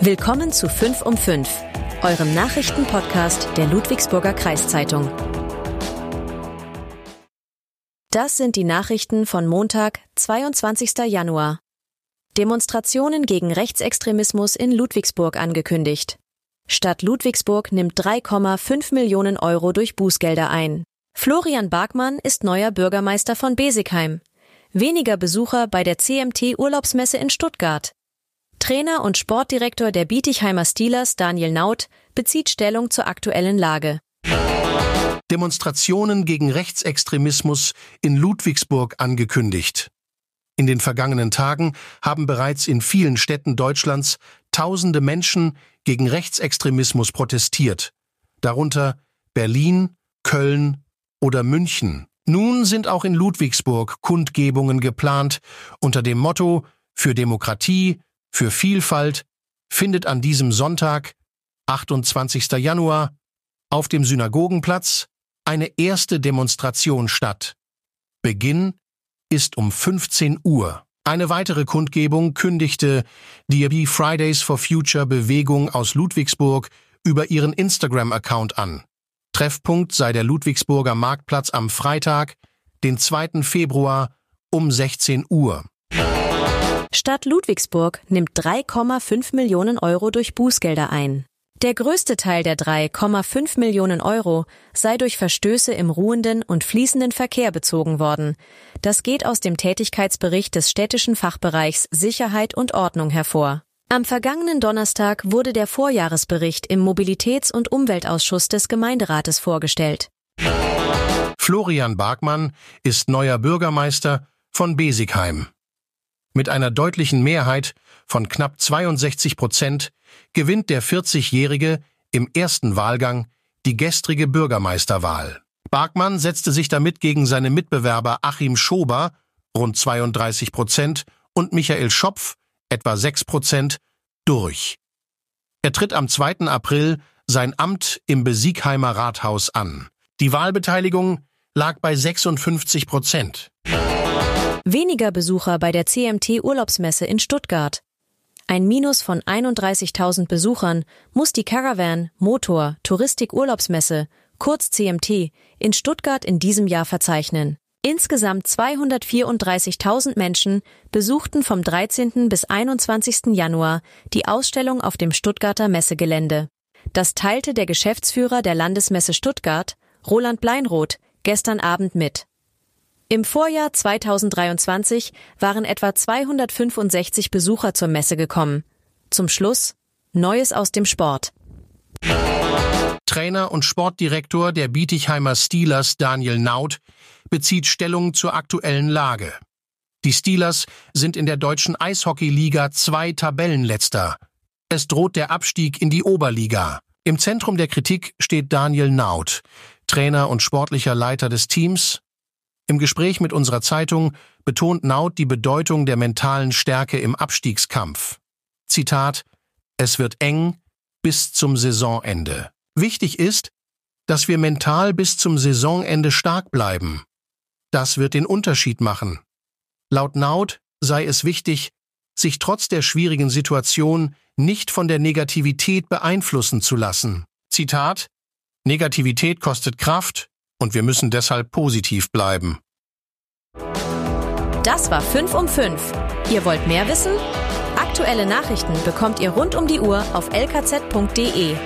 Willkommen zu 5 um 5, eurem Nachrichtenpodcast der Ludwigsburger Kreiszeitung. Das sind die Nachrichten von Montag, 22. Januar. Demonstrationen gegen Rechtsextremismus in Ludwigsburg angekündigt. Stadt Ludwigsburg nimmt 3,5 Millionen Euro durch Bußgelder ein. Florian Barkmann ist neuer Bürgermeister von Besigheim. Weniger Besucher bei der CMT Urlaubsmesse in Stuttgart. Trainer und Sportdirektor der Bietigheimer Steelers Daniel Naut bezieht Stellung zur aktuellen Lage. Demonstrationen gegen Rechtsextremismus in Ludwigsburg angekündigt. In den vergangenen Tagen haben bereits in vielen Städten Deutschlands tausende Menschen gegen Rechtsextremismus protestiert, darunter Berlin, Köln oder München. Nun sind auch in Ludwigsburg Kundgebungen geplant unter dem Motto für Demokratie, für Vielfalt findet an diesem Sonntag, 28. Januar, auf dem Synagogenplatz eine erste Demonstration statt. Beginn ist um 15 Uhr. Eine weitere Kundgebung kündigte die Fridays for Future Bewegung aus Ludwigsburg über ihren Instagram-Account an. Treffpunkt sei der Ludwigsburger Marktplatz am Freitag, den 2. Februar um 16 Uhr. Stadt Ludwigsburg nimmt 3,5 Millionen Euro durch Bußgelder ein. Der größte Teil der 3,5 Millionen Euro sei durch Verstöße im ruhenden und fließenden Verkehr bezogen worden. Das geht aus dem Tätigkeitsbericht des städtischen Fachbereichs Sicherheit und Ordnung hervor. Am vergangenen Donnerstag wurde der Vorjahresbericht im Mobilitäts- und Umweltausschuss des Gemeinderates vorgestellt. Florian Barkmann ist neuer Bürgermeister von Besigheim. Mit einer deutlichen Mehrheit von knapp 62 Prozent gewinnt der 40-Jährige im ersten Wahlgang die gestrige Bürgermeisterwahl. Barkmann setzte sich damit gegen seine Mitbewerber Achim Schober, rund 32 Prozent, und Michael Schopf, etwa 6 Prozent, durch. Er tritt am 2. April sein Amt im Besiegheimer Rathaus an. Die Wahlbeteiligung lag bei 56 Prozent. Weniger Besucher bei der CMT Urlaubsmesse in Stuttgart. Ein Minus von 31.000 Besuchern muss die Caravan Motor Touristik Urlaubsmesse, kurz CMT, in Stuttgart in diesem Jahr verzeichnen. Insgesamt 234.000 Menschen besuchten vom 13. bis 21. Januar die Ausstellung auf dem Stuttgarter Messegelände. Das teilte der Geschäftsführer der Landesmesse Stuttgart, Roland Bleinroth, gestern Abend mit. Im Vorjahr 2023 waren etwa 265 Besucher zur Messe gekommen. Zum Schluss Neues aus dem Sport. Trainer und Sportdirektor der Bietigheimer Steelers Daniel Naut bezieht Stellung zur aktuellen Lage. Die Steelers sind in der deutschen Eishockeyliga zwei Tabellenletzter. Es droht der Abstieg in die Oberliga. Im Zentrum der Kritik steht Daniel Naut, Trainer und sportlicher Leiter des Teams im Gespräch mit unserer Zeitung betont Naut die Bedeutung der mentalen Stärke im Abstiegskampf. Zitat Es wird eng bis zum Saisonende. Wichtig ist, dass wir mental bis zum Saisonende stark bleiben. Das wird den Unterschied machen. Laut Naut sei es wichtig, sich trotz der schwierigen Situation nicht von der Negativität beeinflussen zu lassen. Zitat Negativität kostet Kraft, und wir müssen deshalb positiv bleiben. Das war 5 um 5. Ihr wollt mehr wissen? Aktuelle Nachrichten bekommt ihr rund um die Uhr auf lkz.de